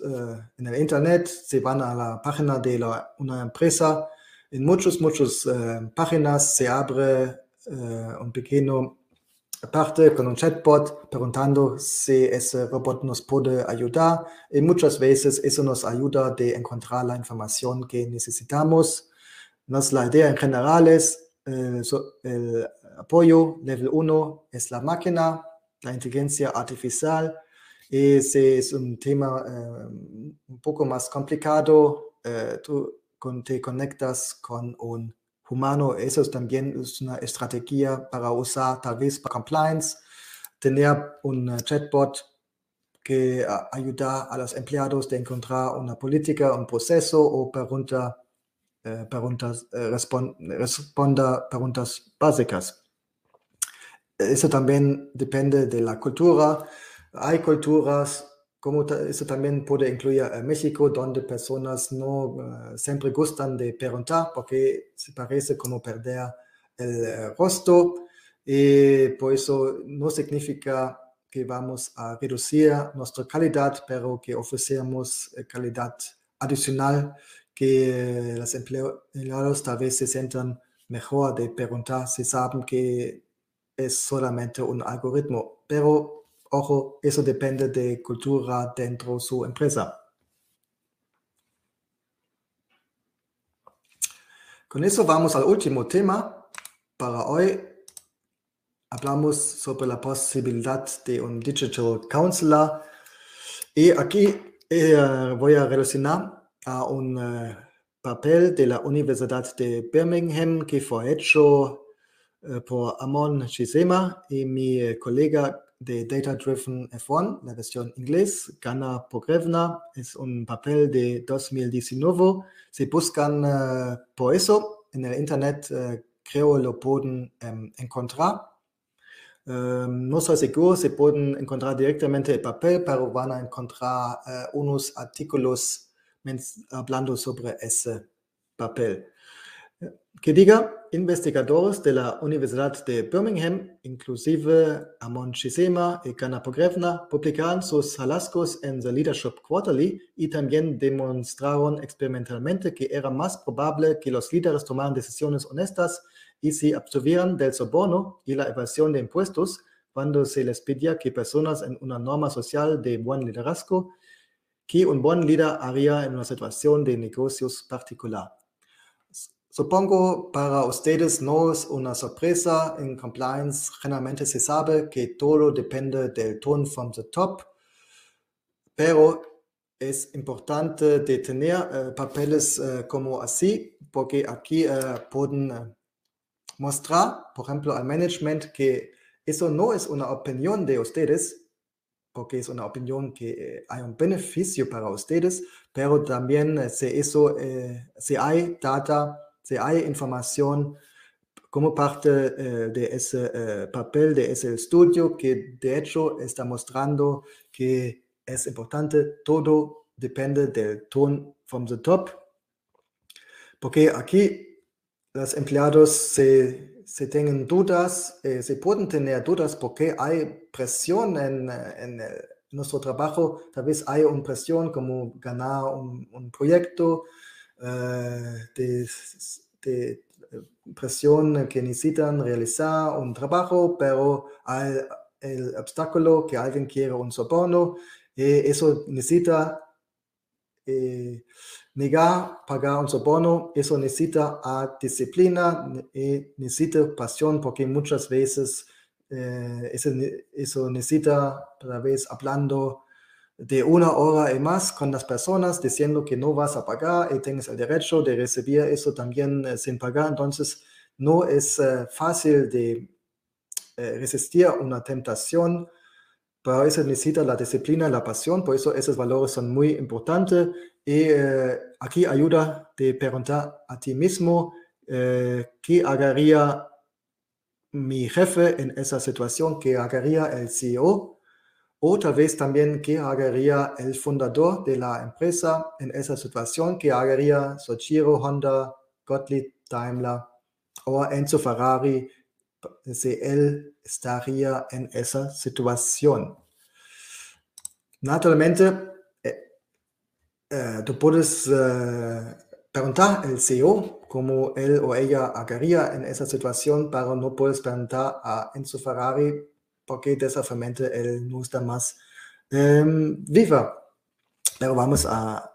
uh, en el Internet, se van a la página de la, una empresa. En muchas, muchas uh, páginas se abre un pequeño parte con un chatbot preguntando si ese robot nos puede ayudar y muchas veces eso nos ayuda de encontrar la información que necesitamos. La idea en general es eh, el apoyo level 1 es la máquina, la inteligencia artificial. Ese es un tema eh, un poco más complicado. Eh, tú te conectas con un humano, eso es también es una estrategia para usar tal vez para compliance, tener un chatbot que ayuda a los empleados de encontrar una política, un proceso o pregunta, eh, preguntas, eh, responda preguntas básicas. Eso también depende de la cultura. Hay culturas como eso también puede incluir a México, donde personas no uh, siempre gustan de preguntar porque se parece como perder el uh, rostro. Y por eso no significa que vamos a reducir nuestra calidad, pero que ofrecemos uh, calidad adicional que los empleados tal vez se sientan mejor de preguntar si saben que es solamente un algoritmo, pero Eso depende de cultura dentro de su empresa. Con eso vamos al último tema para hoy. Hablamos sobre la posibilidad de un Digital Counselor. Y aquí eh, voy a relacionar a un uh, papel de la Universidad de Birmingham que fue hecho uh, por Amon Chisema y mi colega de Data Driven F1, la versión inglés. Gana Pogrevna es un papel de 2019. Si buscan uh, por eso en el Internet, uh, creo lo pueden um, encontrar. Um, no soy seguro si pueden encontrar directamente el papel, pero van a encontrar uh, unos artículos hablando sobre ese papel. Que diga, investigadores de la Universidad de Birmingham, inclusive Amon Chisema y Kana Pogrevna, publicaron sus hallazgos en The Leadership Quarterly y también demostraron experimentalmente que era más probable que los líderes tomaran decisiones honestas y se abstuvieran del soborno y la evasión de impuestos cuando se les pedía que personas en una norma social de buen liderazgo que un buen líder haría en una situación de negocios particular. Supongo para ustedes no es una sorpresa. En compliance generalmente se sabe que todo depende del tone from the top, pero es importante de tener uh, papeles uh, como así, porque aquí uh, pueden mostrar, por ejemplo, al management que eso no es una opinión de ustedes, porque es una opinión que hay un beneficio para ustedes, pero también si eso, si hay data si hay información como parte eh, de ese eh, papel, de ese estudio, que de hecho está mostrando que es importante, todo depende del tone from the top, porque aquí los empleados se, se tienen dudas, eh, se pueden tener dudas porque hay presión en, en, nuestro trabajo, tal vez hay una presión como ganar un, un proyecto, de, de, presión que necesitan realizar un trabajo, pero hay el obstáculo que alguien quiere un soborno, y eso necesita eh, negar, pagar un soborno, eso necesita a disciplina y necesita pasión, porque muchas veces eh, eso, eso, necesita, tal vez hablando de una hora y más con las personas diciendo que no vas a pagar y tienes el derecho de recibir eso también eh, sin pagar. Entonces, no es eh, fácil de eh, resistir una tentación, pero eso necesita la disciplina, la pasión, por eso esos valores son muy importantes. Y aquí ayuda de preguntar a ti mismo qué haría mi jefe en esa situación, qué haría el CEO o tal vez también qué haría el fundador de la empresa en esa situación, qué haría Soichiro Honda, Gottlieb Daimler o Enzo Ferrari si él estaría en esa situación. Naturalmente, eh, eh, tú puedes eh, preguntar al CEO cómo él o ella haría en esa situación, pero no puedes preguntar a Enzo Ferrari porque desafortunadamente él no está más em, viva. Pero vamos a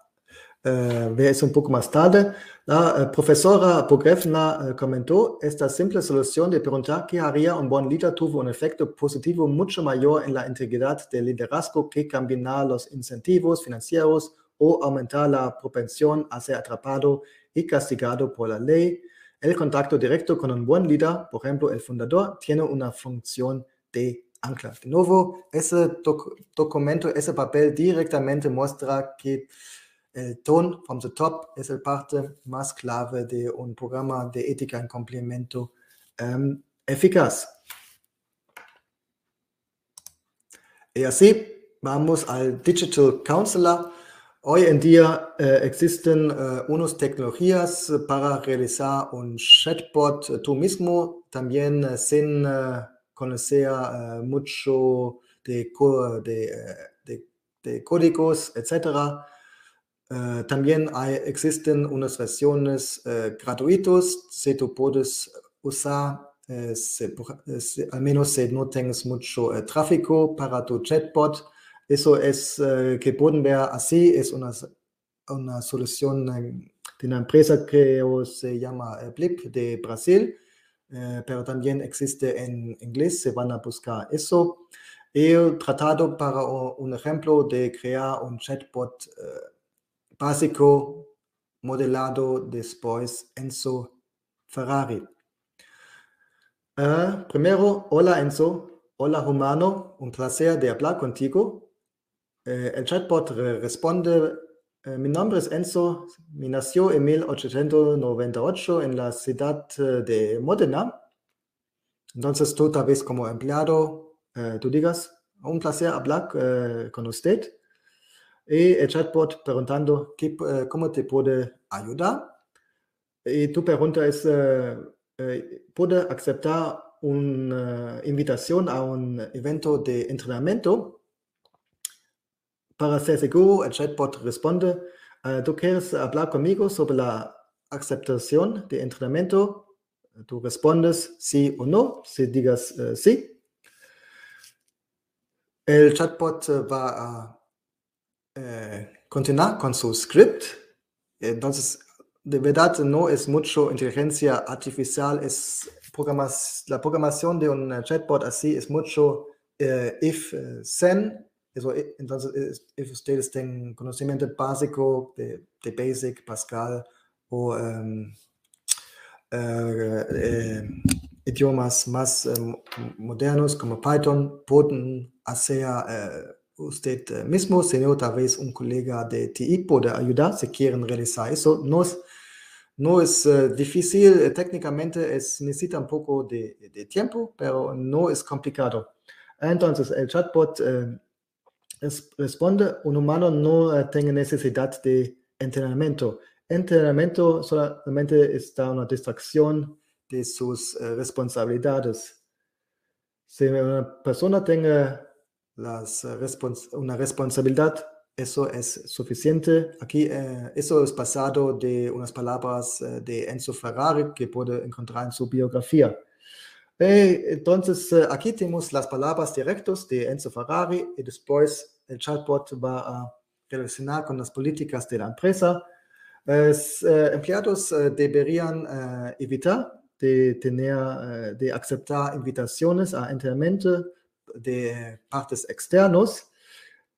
eh, ver eso un poco más tarde. La eh, profesora Pogrefna eh, comentó, esta simple solución de preguntar qué haría un buen líder tuvo un efecto positivo mucho mayor en la integridad del liderazgo que combinar los incentivos financieros o aumentar la propensión a ser atrapado y castigado por la ley. El contacto directo con un buen líder, por ejemplo, el fundador, tiene una función de ancla. De nuevo, ese documento, ese papel directamente muestra que el tono from the top es la parte más clave de un programa de ética en complemento em, eficaz. Y así vamos al Digital Counselor. Hoy en día eh, existen uh, unas tecnologías para realizar un chatbot tú mismo, también uh, sin conocer uh, mucho de, eh, de, de, códigos, etc. Uh, también hay, existen unas versiones gratuitas, si tú puedes usar, al menos si no tienes mucho tráfico para tu chatbot. Eso es que pueden ver así, es una, una solución de una empresa que se llama Blip de Brasil eh, pero también existe en inglés, se van a buscar eso. He tratado para un ejemplo de crear un chatbot eh, básico modelado después Enzo Ferrari. Uh, primero, hola Enzo, hola humano, un placer de hablar contigo. Uh, el chatbot responde eh, mi nombre es Enzo, me nació en 1898 en la ciudad eh, de Modena. Entonces tú tal vez como empleado, eh, tú digas, un placer hablar con usted. Y el chatbot preguntando, ¿cómo te puede ayudar? Y tu pregunta es, ¿puede aceptar una invitación a un evento de entrenamiento para ser seguro, el chatbot responde, ¿tú quieres hablar conmigo sobre la aceptación de entrenamiento? Tú respondes sí o no, si digas uh, sí. El chatbot va a eh, continuar con su script. Entonces, de verdad no es mucho inteligencia artificial, es programas, la programación de un chatbot así es mucho eh, if, then eh, entonces, si ustedes tienen conocimiento básico de, Basic, Pascal o um, uh, eh, idiomas más um, modernos como Python, pueden hacer usted mismo, sino tal vez un colega de TI puede ayudar si quieren realizar eso. No es, difícil, técnicamente es, necesita un poco de, de, tiempo, pero no es complicado. Entonces, el chatbot responde, un humano no eh, tiene necesidad de entrenamiento. Entrenamiento solamente está una distracción de sus eh, responsabilidades. Si una persona las, eh, una responsabilidad, eso es suficiente. Aquí, eso es basado de unas palabras de Enzo Ferrari que puede encontrar en su biografía. Entonces, aquí tenemos las palabras directas de Enzo Ferrari y después el chatbot va a relacionar con las políticas de la empresa. Los eh, empleados eh, deberían eh, evitar de tener, de aceptar invitaciones a entrenamiento de partes externos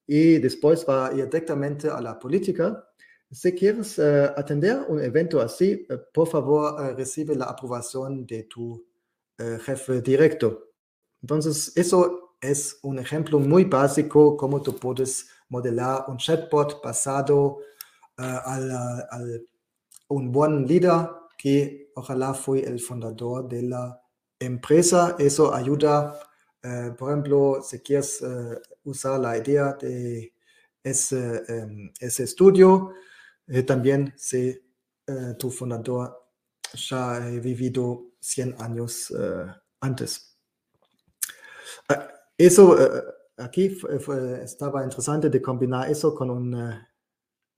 y después va a ir directamente a la política. Si quieres atender un evento así, por favor recibe la aprobación de tu jefe directo. Entonces, eso es un ejemplo muy básico cómo tú puedes modelar un chatbot basado al, al, un buen líder que ojalá fue el fundador de la empresa. Eso ayuda, por ejemplo, si quieres usar la idea de ese, um, ese estudio, eh, también si eh, tu fundador ya ha vivido 100 años eh, antes. Ah, eso aquí estaba interesante de combinar eso con un,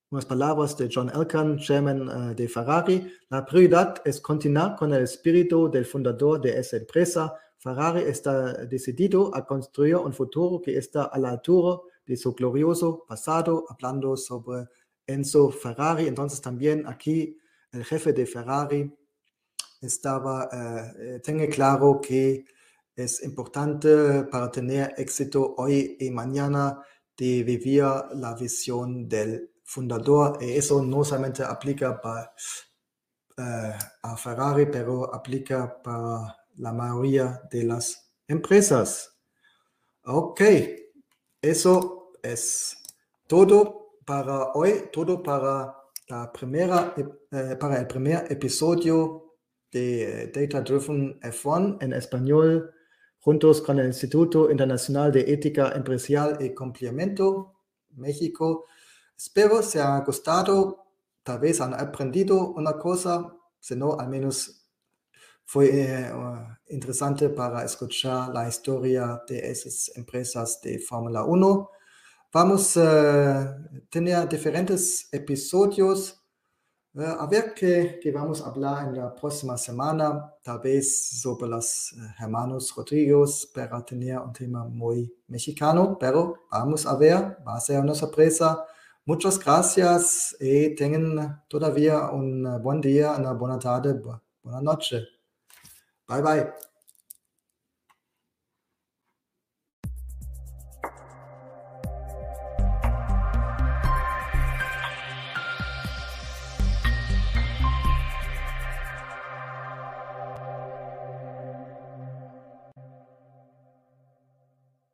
unas palabras de John Elkann, chairman de Ferrari. La prioridad es continuar con el espíritu del fundador de esa empresa. Ferrari está decidido a construir un futuro que está a la altura de su glorioso pasado, hablando sobre Enzo Ferrari. Entonces también aquí el jefe de Ferrari estaba, eh, tiene claro que es importante para tener éxito hoy y mañana de vivir la visión del fundador. Y eso no solamente aplica para eh, a Ferrari, pero aplica para la mayoría de las empresas. Ok, eso es todo para hoy, todo para, la primera, eh, para el primer episodio de Data Driven F1 en español, juntos con el Instituto Internacional de Ética Empresarial y Complemento, México. Espero se ha gustado, tal vez han aprendido una cosa, si no, al menos fue eh, interesante para escuchar la historia de esas empresas de Fórmula 1. Vamos a tener diferentes episodios. Eh, a ver qué, vamos a hablar en la próxima semana, tal vez sobre los eh, hermanos Rodríguez, para tener un tema muy mexicano, pero vamos a ver, va a ser una sorpresa. Muchas gracias y tengan todavía un buen día, una buena tarde, buena noche. Bye bye.